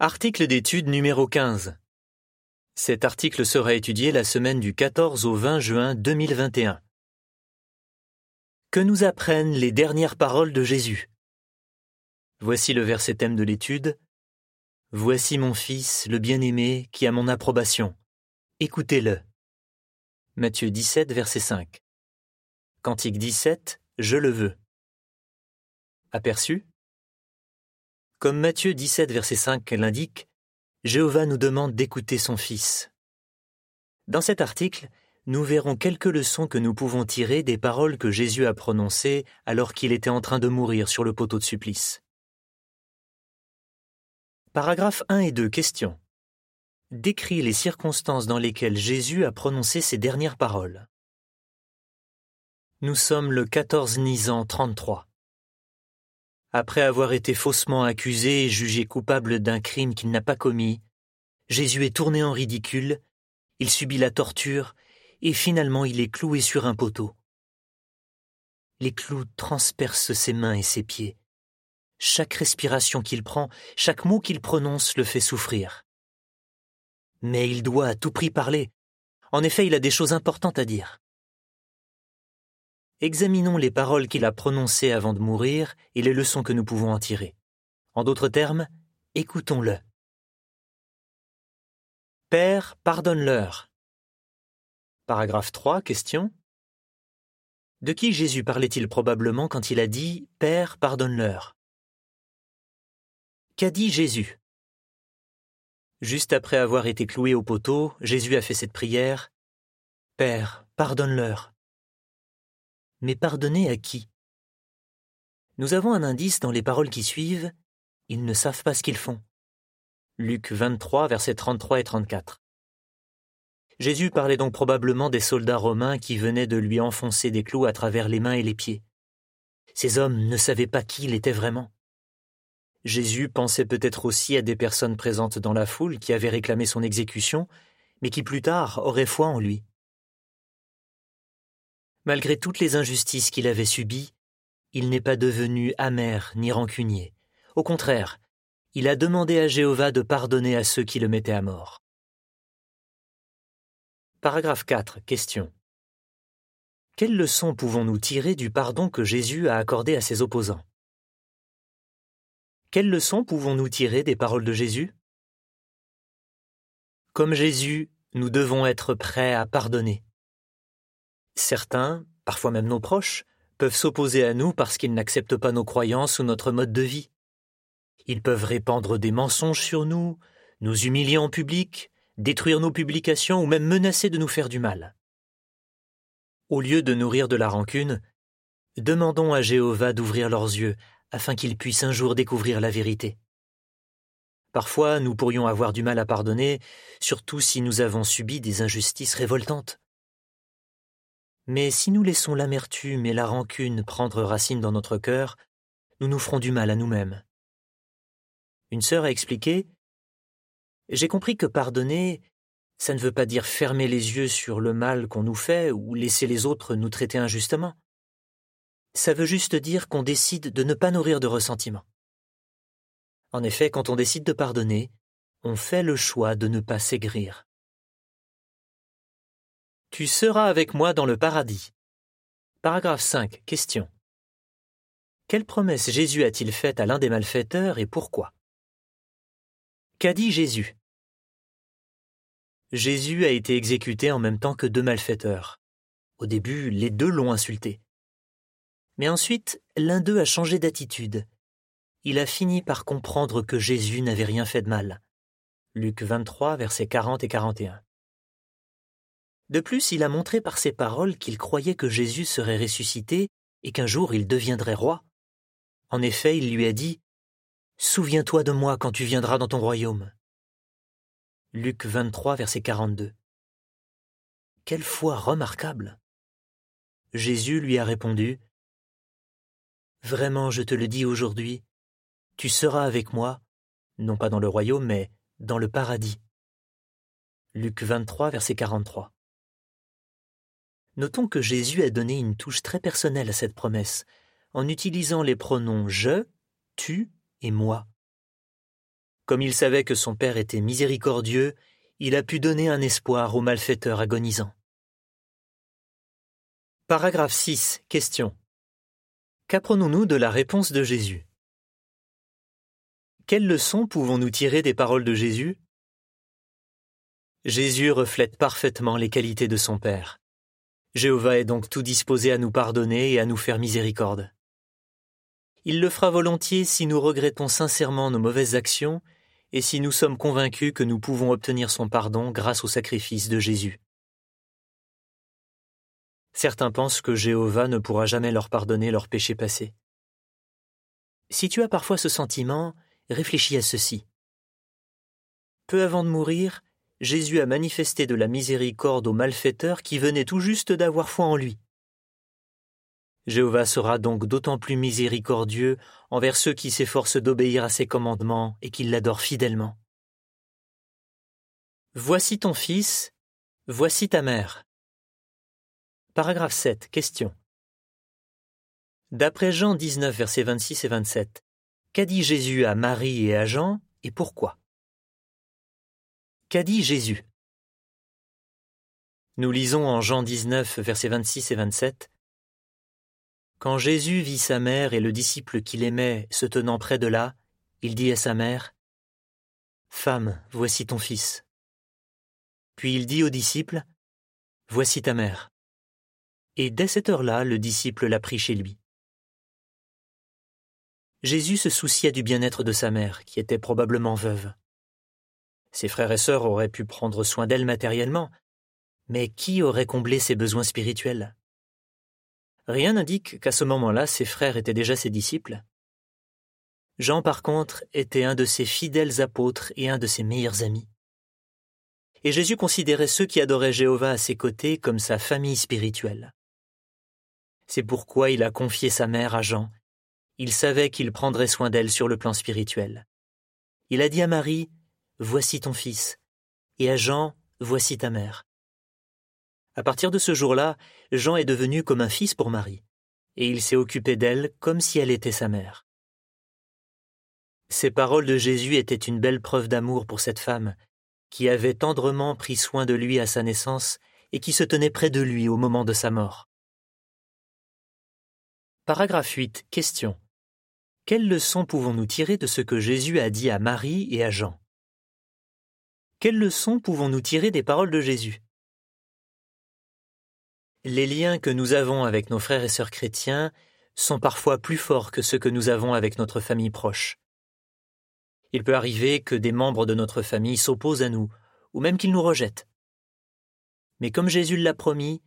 Article d'étude numéro 15. Cet article sera étudié la semaine du 14 au 20 juin 2021. Que nous apprennent les dernières paroles de Jésus? Voici le verset thème de l'étude. Voici mon Fils, le bien-aimé, qui a mon approbation. Écoutez-le. Matthieu 17, verset 5. Cantique 17, Je le veux. Aperçu? Comme Matthieu 17, verset 5 l'indique, Jéhovah nous demande d'écouter son Fils. Dans cet article, nous verrons quelques leçons que nous pouvons tirer des paroles que Jésus a prononcées alors qu'il était en train de mourir sur le poteau de supplice. Paragraphes 1 et 2, question. Décrit les circonstances dans lesquelles Jésus a prononcé ces dernières paroles. Nous sommes le 14 Nisan 33. Après avoir été faussement accusé et jugé coupable d'un crime qu'il n'a pas commis, Jésus est tourné en ridicule, il subit la torture, et finalement il est cloué sur un poteau. Les clous transpercent ses mains et ses pieds. Chaque respiration qu'il prend, chaque mot qu'il prononce le fait souffrir. Mais il doit à tout prix parler. En effet, il a des choses importantes à dire. Examinons les paroles qu'il a prononcées avant de mourir et les leçons que nous pouvons en tirer. En d'autres termes, écoutons-le. Père, pardonne-leur. Paragraphe 3, question. De qui Jésus parlait-il probablement quand il a dit Père, pardonne-leur Qu'a dit Jésus? Juste après avoir été cloué au poteau, Jésus a fait cette prière Père, pardonne-leur. Mais pardonner à qui? Nous avons un indice dans les paroles qui suivent. Ils ne savent pas ce qu'ils font. Luc 23, versets 33 et 34. Jésus parlait donc probablement des soldats romains qui venaient de lui enfoncer des clous à travers les mains et les pieds. Ces hommes ne savaient pas qui il était vraiment. Jésus pensait peut-être aussi à des personnes présentes dans la foule qui avaient réclamé son exécution, mais qui plus tard auraient foi en lui. Malgré toutes les injustices qu'il avait subies, il n'est pas devenu amer ni rancunier. Au contraire, il a demandé à Jéhovah de pardonner à ceux qui le mettaient à mort. Paragraphe 4. Question. Quelles leçons pouvons-nous tirer du pardon que Jésus a accordé à ses opposants? Quelles leçons pouvons-nous tirer des paroles de Jésus? Comme Jésus, nous devons être prêts à pardonner. Certains, parfois même nos proches, peuvent s'opposer à nous parce qu'ils n'acceptent pas nos croyances ou notre mode de vie. Ils peuvent répandre des mensonges sur nous, nous humilier en public, détruire nos publications ou même menacer de nous faire du mal. Au lieu de nourrir de la rancune, demandons à Jéhovah d'ouvrir leurs yeux afin qu'ils puissent un jour découvrir la vérité. Parfois, nous pourrions avoir du mal à pardonner, surtout si nous avons subi des injustices révoltantes. Mais si nous laissons l'amertume et la rancune prendre racine dans notre cœur, nous nous ferons du mal à nous-mêmes. Une sœur a expliqué J'ai compris que pardonner, ça ne veut pas dire fermer les yeux sur le mal qu'on nous fait ou laisser les autres nous traiter injustement. Ça veut juste dire qu'on décide de ne pas nourrir de ressentiment. En effet, quand on décide de pardonner, on fait le choix de ne pas s'aigrir. Tu seras avec moi dans le paradis. Paragraphe 5. Question. Quelle promesse Jésus a-t-il faite à l'un des malfaiteurs et pourquoi? Qu'a dit Jésus? Jésus a été exécuté en même temps que deux malfaiteurs. Au début, les deux l'ont insulté. Mais ensuite, l'un d'eux a changé d'attitude. Il a fini par comprendre que Jésus n'avait rien fait de mal. Luc 23, versets 40 et 41. De plus, il a montré par ses paroles qu'il croyait que Jésus serait ressuscité et qu'un jour il deviendrait roi. En effet, il lui a dit Souviens-toi de moi quand tu viendras dans ton royaume. Luc 23, verset 42. Quelle foi remarquable Jésus lui a répondu Vraiment, je te le dis aujourd'hui, tu seras avec moi, non pas dans le royaume, mais dans le paradis. Luc 23, verset 43. Notons que Jésus a donné une touche très personnelle à cette promesse, en utilisant les pronoms je, tu et moi. Comme il savait que son Père était miséricordieux, il a pu donner un espoir aux malfaiteurs agonisants. Paragraphe 6. Question. Qu'apprenons-nous de la réponse de Jésus? Quelles leçons pouvons-nous tirer des paroles de Jésus? Jésus reflète parfaitement les qualités de son Père. Jéhovah est donc tout disposé à nous pardonner et à nous faire miséricorde. Il le fera volontiers si nous regrettons sincèrement nos mauvaises actions et si nous sommes convaincus que nous pouvons obtenir son pardon grâce au sacrifice de Jésus. Certains pensent que Jéhovah ne pourra jamais leur pardonner leurs péchés passés. Si tu as parfois ce sentiment, réfléchis à ceci. Peu avant de mourir, Jésus a manifesté de la miséricorde aux malfaiteurs qui venaient tout juste d'avoir foi en lui. Jéhovah sera donc d'autant plus miséricordieux envers ceux qui s'efforcent d'obéir à ses commandements et qui l'adorent fidèlement. Voici ton fils, voici ta mère. Paragraphe 7. Question. D'après Jean 19, versets 26 et 27, qu'a dit Jésus à Marie et à Jean et pourquoi? Qu'a dit Jésus? Nous lisons en Jean 19, versets 26 et 27 quand Jésus vit sa mère et le disciple qu'il aimait se tenant près de là, il dit à sa mère Femme, voici ton fils. Puis il dit au disciple Voici ta mère. Et dès cette heure-là, le disciple l'a pris chez lui. Jésus se soucia du bien-être de sa mère, qui était probablement veuve. Ses frères et sœurs auraient pu prendre soin d'elle matériellement, mais qui aurait comblé ses besoins spirituels? Rien n'indique qu'à ce moment-là ses frères étaient déjà ses disciples. Jean, par contre, était un de ses fidèles apôtres et un de ses meilleurs amis. Et Jésus considérait ceux qui adoraient Jéhovah à ses côtés comme sa famille spirituelle. C'est pourquoi il a confié sa mère à Jean. Il savait qu'il prendrait soin d'elle sur le plan spirituel. Il a dit à Marie, Voici ton fils, et à Jean, Voici ta mère. À partir de ce jour-là, Jean est devenu comme un fils pour Marie, et il s'est occupé d'elle comme si elle était sa mère. Ces paroles de Jésus étaient une belle preuve d'amour pour cette femme, qui avait tendrement pris soin de lui à sa naissance et qui se tenait près de lui au moment de sa mort. Paragraphe 8. Question. Quelles leçons pouvons-nous tirer de ce que Jésus a dit à Marie et à Jean? Quelles leçons pouvons-nous tirer des paroles de Jésus? Les liens que nous avons avec nos frères et sœurs chrétiens sont parfois plus forts que ceux que nous avons avec notre famille proche. Il peut arriver que des membres de notre famille s'opposent à nous, ou même qu'ils nous rejettent. Mais comme Jésus l'a promis,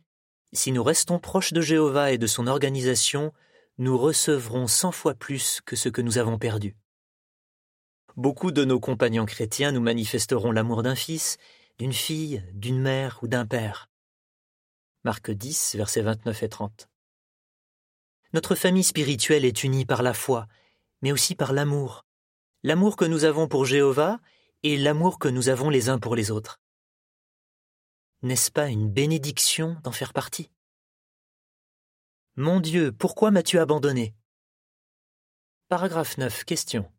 si nous restons proches de Jéhovah et de son organisation, nous recevrons cent fois plus que ce que nous avons perdu. Beaucoup de nos compagnons chrétiens nous manifesteront l'amour d'un fils, d'une fille, d'une mère ou d'un père. Marc 10, versets 29 et 30. Notre famille spirituelle est unie par la foi, mais aussi par l'amour. L'amour que nous avons pour Jéhovah et l'amour que nous avons les uns pour les autres. N'est-ce pas une bénédiction d'en faire partie? Mon Dieu, pourquoi m'as-tu abandonné? Paragraphe 9. Question.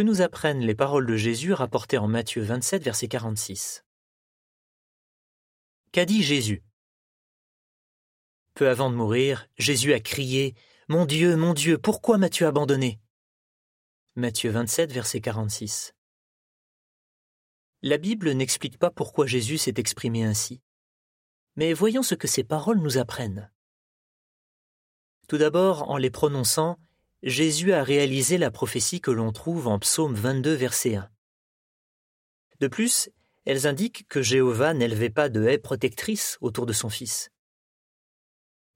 Que nous apprennent les paroles de Jésus rapportées en Matthieu 27, verset 46 Qu'a dit Jésus? Peu avant de mourir, Jésus a crié Mon Dieu, mon Dieu, pourquoi m'as-tu abandonné? Matthieu 27, verset 46. La Bible n'explique pas pourquoi Jésus s'est exprimé ainsi. Mais voyons ce que ces paroles nous apprennent. Tout d'abord, en les prononçant, Jésus a réalisé la prophétie que l'on trouve en Psaume 22, verset 1. De plus, elles indiquent que Jéhovah n'élevait pas de haie protectrice autour de son Fils.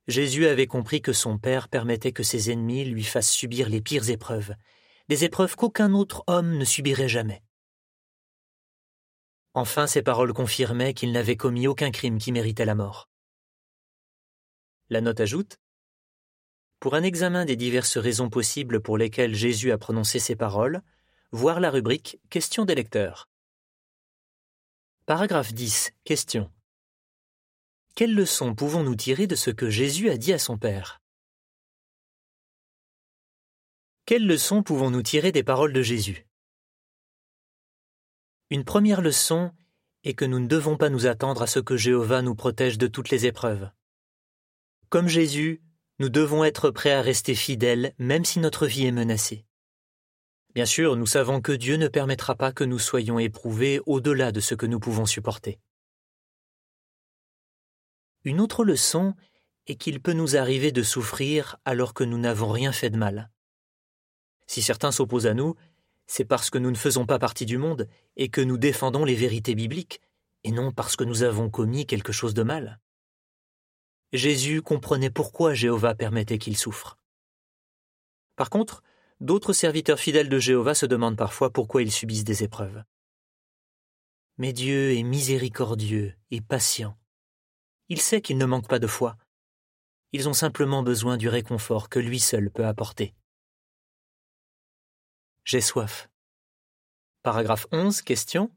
Jésus avait compris que son Père permettait que ses ennemis lui fassent subir les pires épreuves, des épreuves qu'aucun autre homme ne subirait jamais. Enfin, ces paroles confirmaient qu'il n'avait commis aucun crime qui méritait la mort. La note ajoute Pour un examen des diverses raisons possibles pour lesquelles Jésus a prononcé ces paroles, voir la rubrique Questions des lecteurs. Paragraphe 10. Question. Quelles leçons pouvons-nous tirer de ce que Jésus a dit à son Père? Quelles leçons pouvons-nous tirer des paroles de Jésus? Une première leçon est que nous ne devons pas nous attendre à ce que Jéhovah nous protège de toutes les épreuves. Comme Jésus, nous devons être prêts à rester fidèles même si notre vie est menacée. Bien sûr, nous savons que Dieu ne permettra pas que nous soyons éprouvés au-delà de ce que nous pouvons supporter. Une autre leçon est qu'il peut nous arriver de souffrir alors que nous n'avons rien fait de mal. Si certains s'opposent à nous, c'est parce que nous ne faisons pas partie du monde et que nous défendons les vérités bibliques, et non parce que nous avons commis quelque chose de mal. Jésus comprenait pourquoi Jéhovah permettait qu'il souffre. Par contre, d'autres serviteurs fidèles de Jéhovah se demandent parfois pourquoi ils subissent des épreuves. Mais Dieu est miséricordieux et patient. Il sait qu'ils ne manquent pas de foi. Ils ont simplement besoin du réconfort que lui seul peut apporter. J'ai soif. Paragraphe 11, question.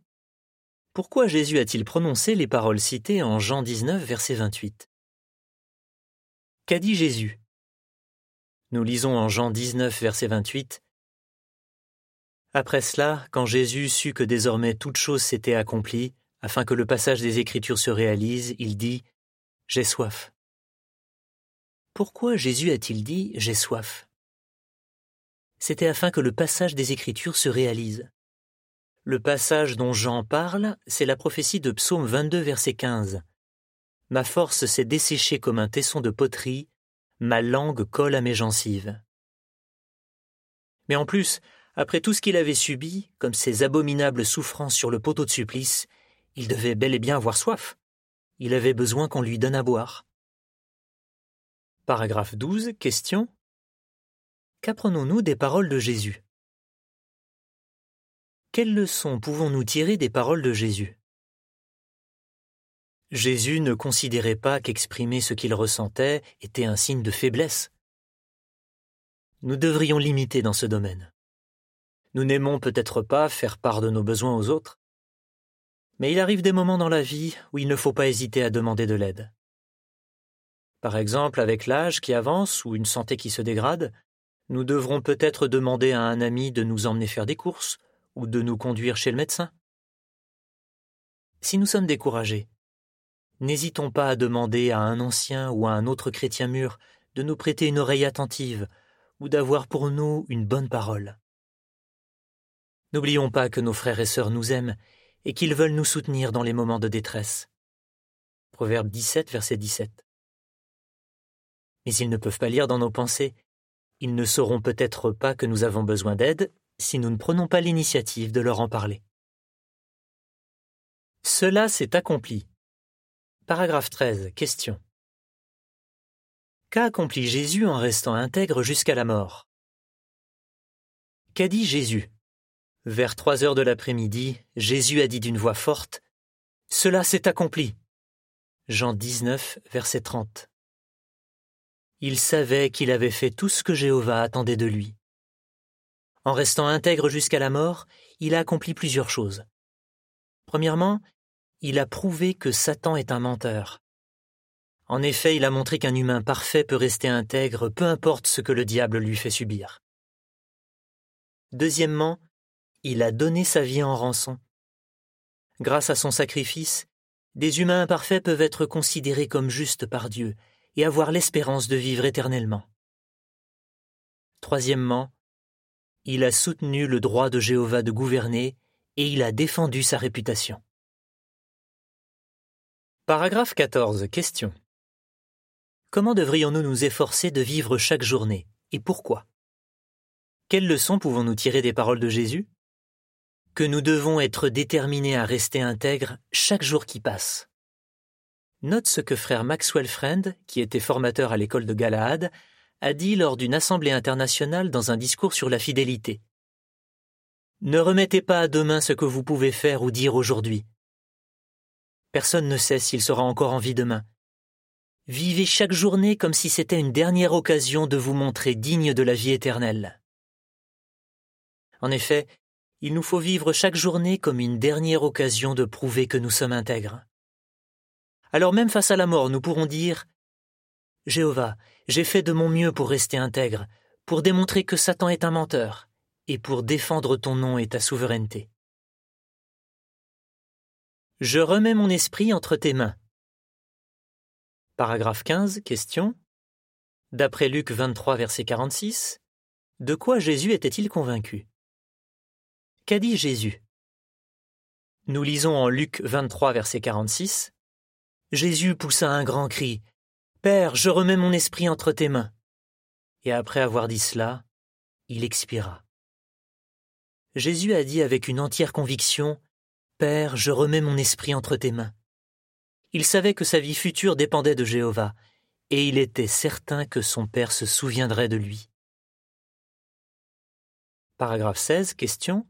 Pourquoi Jésus a-t-il prononcé les paroles citées en Jean 19, verset 28 Qu'a dit Jésus? Nous lisons en Jean 19, verset 28 Après cela, quand Jésus sut que désormais toute chose s'était accomplie, afin que le passage des Écritures se réalise, il dit J'ai soif. Pourquoi Jésus a-t-il dit J'ai soif? C'était afin que le passage des Écritures se réalise. Le passage dont Jean parle, c'est la prophétie de Psaume 22, verset 15. Ma force s'est desséchée comme un tesson de poterie, ma langue colle à mes gencives. Mais en plus, après tout ce qu'il avait subi, comme ces abominables souffrances sur le poteau de supplice, il devait bel et bien avoir soif. Il avait besoin qu'on lui donne à boire. Paragraphe 12, question. Qu'apprenons-nous des paroles de Jésus? Quelles leçons pouvons-nous tirer des paroles de Jésus? Jésus ne considérait pas qu'exprimer ce qu'il ressentait était un signe de faiblesse. Nous devrions limiter dans ce domaine. Nous n'aimons peut-être pas faire part de nos besoins aux autres, mais il arrive des moments dans la vie où il ne faut pas hésiter à demander de l'aide. Par exemple, avec l'âge qui avance ou une santé qui se dégrade, nous devrons peut-être demander à un ami de nous emmener faire des courses ou de nous conduire chez le médecin. Si nous sommes découragés, n'hésitons pas à demander à un ancien ou à un autre chrétien mûr de nous prêter une oreille attentive ou d'avoir pour nous une bonne parole. N'oublions pas que nos frères et sœurs nous aiment et qu'ils veulent nous soutenir dans les moments de détresse. Proverbe 17, verset 17. Mais ils ne peuvent pas lire dans nos pensées ils ne sauront peut-être pas que nous avons besoin d'aide si nous ne prenons pas l'initiative de leur en parler. Cela s'est accompli. Paragraphe 13. Question. Qu'a accompli Jésus en restant intègre jusqu'à la mort? Qu'a dit Jésus? Vers trois heures de l'après-midi, Jésus a dit d'une voix forte Cela s'est accompli. Jean 19, verset 30. Il savait qu'il avait fait tout ce que Jéhovah attendait de lui. En restant intègre jusqu'à la mort, il a accompli plusieurs choses. Premièrement, il a prouvé que Satan est un menteur. En effet, il a montré qu'un humain parfait peut rester intègre peu importe ce que le diable lui fait subir. Deuxièmement, il a donné sa vie en rançon. Grâce à son sacrifice, des humains imparfaits peuvent être considérés comme justes par Dieu et avoir l'espérance de vivre éternellement. Troisièmement, il a soutenu le droit de Jéhovah de gouverner et il a défendu sa réputation. Paragraphe 14. Question. Comment devrions-nous nous efforcer de vivre chaque journée et pourquoi? Quelles leçons pouvons-nous tirer des paroles de Jésus? Que nous devons être déterminés à rester intègres chaque jour qui passe. Note ce que frère Maxwell Friend, qui était formateur à l'école de Galahad, a dit lors d'une assemblée internationale dans un discours sur la fidélité. Ne remettez pas à demain ce que vous pouvez faire ou dire aujourd'hui. Personne ne sait s'il sera encore en vie demain. Vivez chaque journée comme si c'était une dernière occasion de vous montrer digne de la vie éternelle. En effet, il nous faut vivre chaque journée comme une dernière occasion de prouver que nous sommes intègres. Alors même face à la mort, nous pourrons dire Jéhovah, j'ai fait de mon mieux pour rester intègre, pour démontrer que Satan est un menteur, et pour défendre ton nom et ta souveraineté. Je remets mon esprit entre tes mains. Paragraphe 15, question. D'après Luc 23, verset 46, de quoi Jésus était-il convaincu? Qu'a dit Jésus? Nous lisons en Luc 23, verset 46, Jésus poussa un grand cri, Père, je remets mon esprit entre tes mains. Et après avoir dit cela, il expira. Jésus a dit avec une entière conviction, Père, je remets mon esprit entre tes mains. Il savait que sa vie future dépendait de Jéhovah, et il était certain que son Père se souviendrait de lui. Paragraphe 16, question.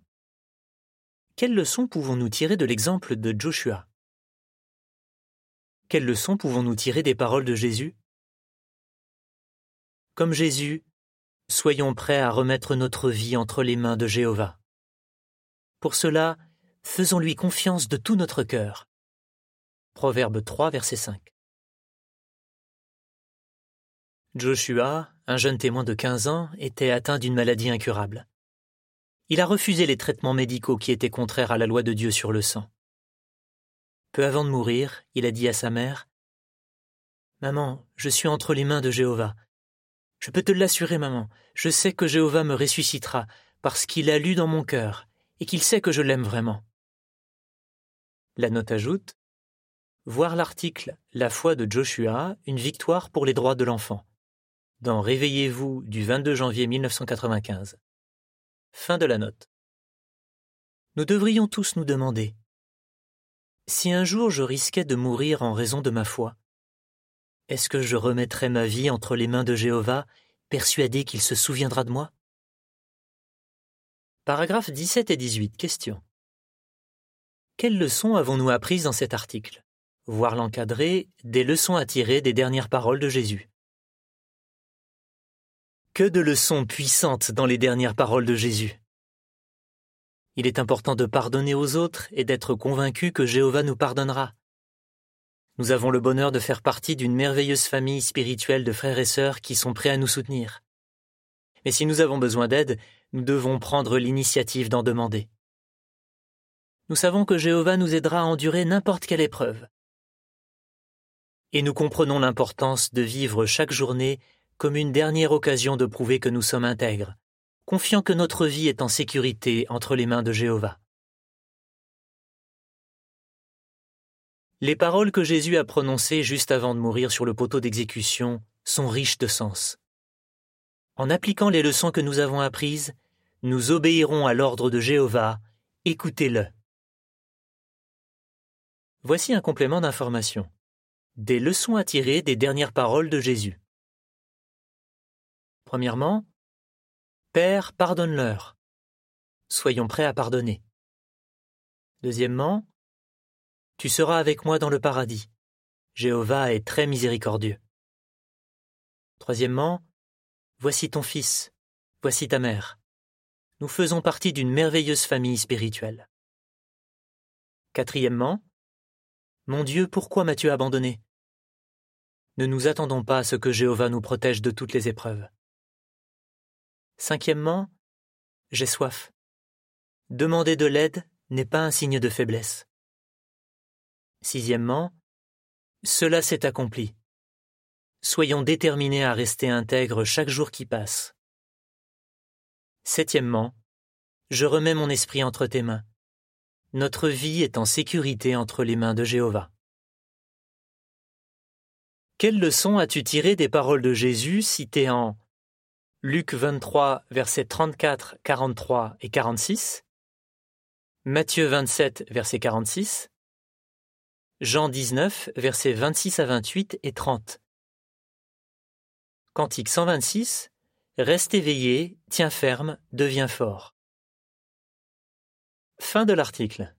Quelles leçons pouvons-nous tirer de l'exemple de Joshua? Quelles leçons pouvons-nous tirer des paroles de Jésus? Comme Jésus, soyons prêts à remettre notre vie entre les mains de Jéhovah. Pour cela, faisons-lui confiance de tout notre cœur. Proverbe 3, verset 5. Joshua, un jeune témoin de 15 ans, était atteint d'une maladie incurable. Il a refusé les traitements médicaux qui étaient contraires à la loi de Dieu sur le sang. Peu avant de mourir, il a dit à sa mère Maman, je suis entre les mains de Jéhovah. Je peux te l'assurer, maman, je sais que Jéhovah me ressuscitera, parce qu'il a lu dans mon cœur, et qu'il sait que je l'aime vraiment. La note ajoute Voir l'article La foi de Joshua, une victoire pour les droits de l'enfant. Dans Réveillez-vous du 22 janvier 1995. Fin de la note. Nous devrions tous nous demander Si un jour je risquais de mourir en raison de ma foi, est-ce que je remettrais ma vie entre les mains de Jéhovah, persuadé qu'il se souviendra de moi? Paragraphes 17 et 18. Question. Quelles leçons avons-nous apprises dans cet article? Voir l'encadrer, des leçons à tirer des dernières paroles de Jésus. Que de leçons puissantes dans les dernières paroles de Jésus. Il est important de pardonner aux autres et d'être convaincu que Jéhovah nous pardonnera. Nous avons le bonheur de faire partie d'une merveilleuse famille spirituelle de frères et sœurs qui sont prêts à nous soutenir. Mais si nous avons besoin d'aide, nous devons prendre l'initiative d'en demander. Nous savons que Jéhovah nous aidera à endurer n'importe quelle épreuve et nous comprenons l'importance de vivre chaque journée comme une dernière occasion de prouver que nous sommes intègres, confiant que notre vie est en sécurité entre les mains de Jéhovah. Les paroles que Jésus a prononcées juste avant de mourir sur le poteau d'exécution sont riches de sens. En appliquant les leçons que nous avons apprises, nous obéirons à l'ordre de Jéhovah, écoutez-le. Voici un complément d'information. Des leçons à tirer des dernières paroles de Jésus. Premièrement, Père, pardonne-leur. Soyons prêts à pardonner. Deuxièmement, Tu seras avec moi dans le paradis. Jéhovah est très miséricordieux. Troisièmement, Voici ton fils, voici ta mère. Nous faisons partie d'une merveilleuse famille spirituelle. Quatrièmement, Mon Dieu, pourquoi m'as-tu abandonné? Ne nous attendons pas à ce que Jéhovah nous protège de toutes les épreuves. Cinquièmement, j'ai soif. Demander de l'aide n'est pas un signe de faiblesse. Sixièmement, cela s'est accompli. Soyons déterminés à rester intègres chaque jour qui passe. Septièmement, je remets mon esprit entre tes mains. Notre vie est en sécurité entre les mains de Jéhovah. Quelle leçon as-tu tiré des paroles de Jésus citées en Luc 23, versets 34, 43 et 46, Matthieu 27, verset 46, Jean 19, versets 26 à 28 et 30. Cantique 126, Reste éveillé, tiens ferme, deviens fort. Fin de l'article.